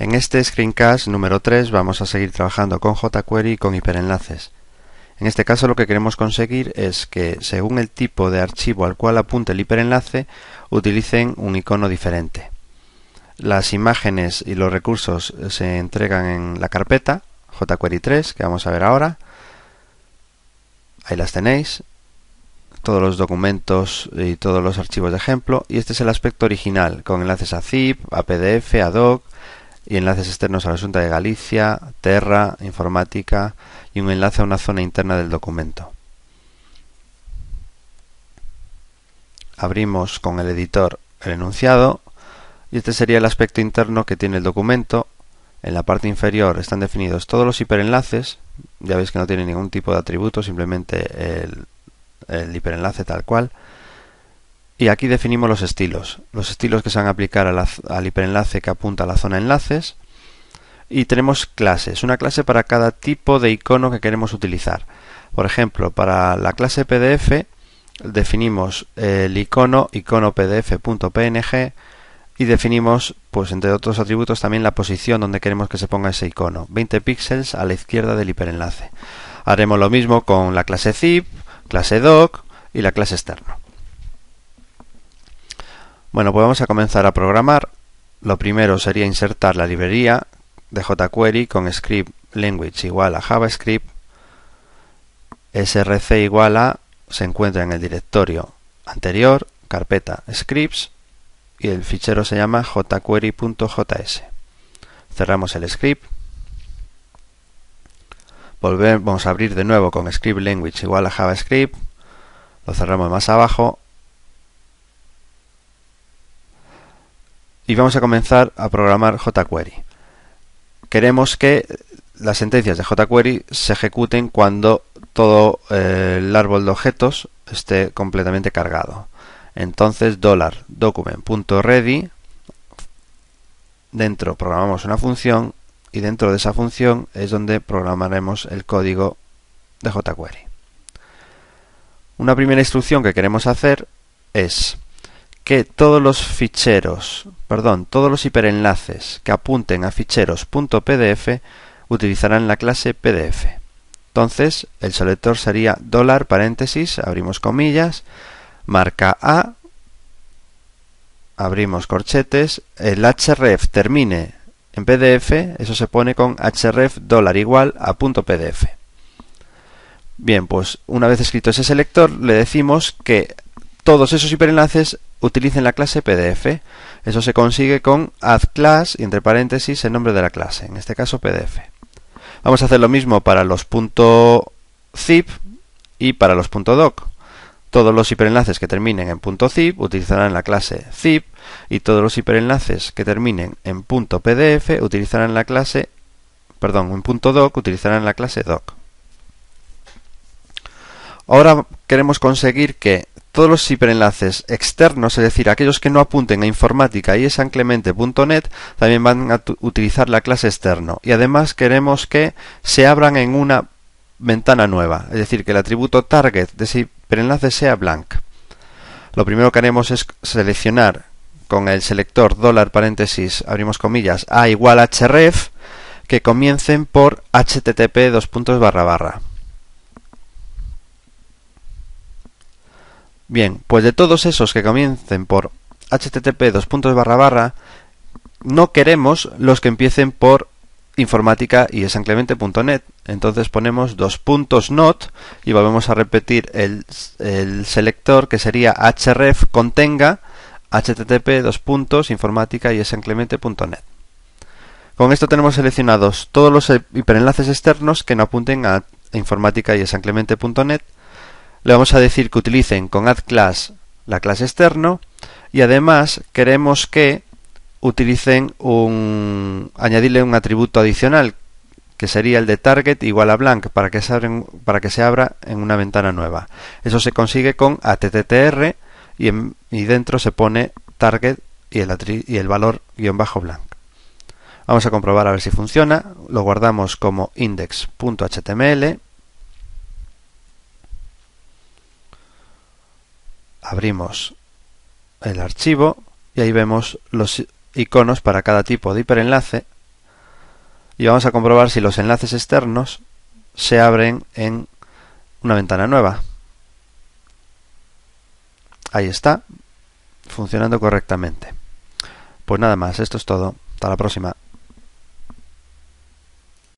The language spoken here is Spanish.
En este screencast número 3 vamos a seguir trabajando con jQuery y con hiperenlaces. En este caso lo que queremos conseguir es que según el tipo de archivo al cual apunte el hiperenlace utilicen un icono diferente. Las imágenes y los recursos se entregan en la carpeta jQuery 3 que vamos a ver ahora. Ahí las tenéis. Todos los documentos y todos los archivos de ejemplo. Y este es el aspecto original con enlaces a zip, a PDF, a doc, y enlaces externos a la Junta de Galicia, Terra, Informática y un enlace a una zona interna del documento. Abrimos con el editor el enunciado y este sería el aspecto interno que tiene el documento. En la parte inferior están definidos todos los hiperenlaces, ya veis que no tiene ningún tipo de atributo, simplemente el, el hiperenlace tal cual. Y aquí definimos los estilos, los estilos que se van a aplicar al hiperenlace que apunta a la zona enlaces. Y tenemos clases, una clase para cada tipo de icono que queremos utilizar. Por ejemplo, para la clase PDF definimos el icono icono pdf.png y definimos, pues entre otros atributos, también la posición donde queremos que se ponga ese icono, 20 píxeles a la izquierda del hiperenlace. Haremos lo mismo con la clase zip, clase doc y la clase externo. Bueno, pues vamos a comenzar a programar. Lo primero sería insertar la librería de jQuery con script language igual a JavaScript. src igual a se encuentra en el directorio anterior, carpeta scripts y el fichero se llama jquery.js. Cerramos el script. Volvemos a abrir de nuevo con script language igual a JavaScript. Lo cerramos más abajo y vamos a comenzar a programar jQuery. Queremos que las sentencias de jQuery se ejecuten cuando todo eh, el árbol de objetos esté completamente cargado. Entonces $document.ready dentro programamos una función y dentro de esa función es donde programaremos el código de jQuery. Una primera instrucción que queremos hacer es que todos los ficheros, perdón, todos los hiperenlaces que apunten a ficheros.pdf utilizarán la clase PDF. Entonces, el selector sería dólar paréntesis, abrimos comillas, marca A, abrimos corchetes, el href termine en PDF, eso se pone con href dólar igual a punto PDF. Bien, pues una vez escrito ese selector, le decimos que todos esos hiperenlaces utilicen la clase PDF. Eso se consigue con add class y entre paréntesis el nombre de la clase, en este caso PDF. Vamos a hacer lo mismo para los .zip y para los .doc. Todos los hiperenlaces que terminen en .zip utilizarán la clase zip y todos los hiperenlaces que terminen en .pdf utilizarán la clase perdón, en .doc utilizarán la clase doc. Ahora queremos conseguir que todos los hiperenlaces externos, es decir, aquellos que no apunten a informática y sanclemente.net, también van a utilizar la clase externo. Y además queremos que se abran en una ventana nueva, es decir, que el atributo target de ese hiperenlace sea blank. Lo primero que haremos es seleccionar con el selector dólar paréntesis, abrimos comillas, a igual href, que comiencen por http dos puntos barra barra. Bien, pues de todos esos que comiencen por http dos puntos barra no queremos los que empiecen por informática y esanclemente.net. Entonces ponemos dos puntos not y volvemos a repetir el, el, selector que sería href contenga http dos puntos informática y esanclemente.net. Con esto tenemos seleccionados todos los hiperenlaces externos que no apunten a informática y esanclemente.net le vamos a decir que utilicen con addClass la clase externo y además queremos que utilicen un añadirle un atributo adicional que sería el de target igual a blank para que se, abren, para que se abra en una ventana nueva. Eso se consigue con attr y, y dentro se pone target y el, y el valor guion bajo blank. Vamos a comprobar a ver si funciona. Lo guardamos como index.html abrimos el archivo y ahí vemos los iconos para cada tipo de hiperenlace y vamos a comprobar si los enlaces externos se abren en una ventana nueva. Ahí está, funcionando correctamente. Pues nada más, esto es todo. Hasta la próxima.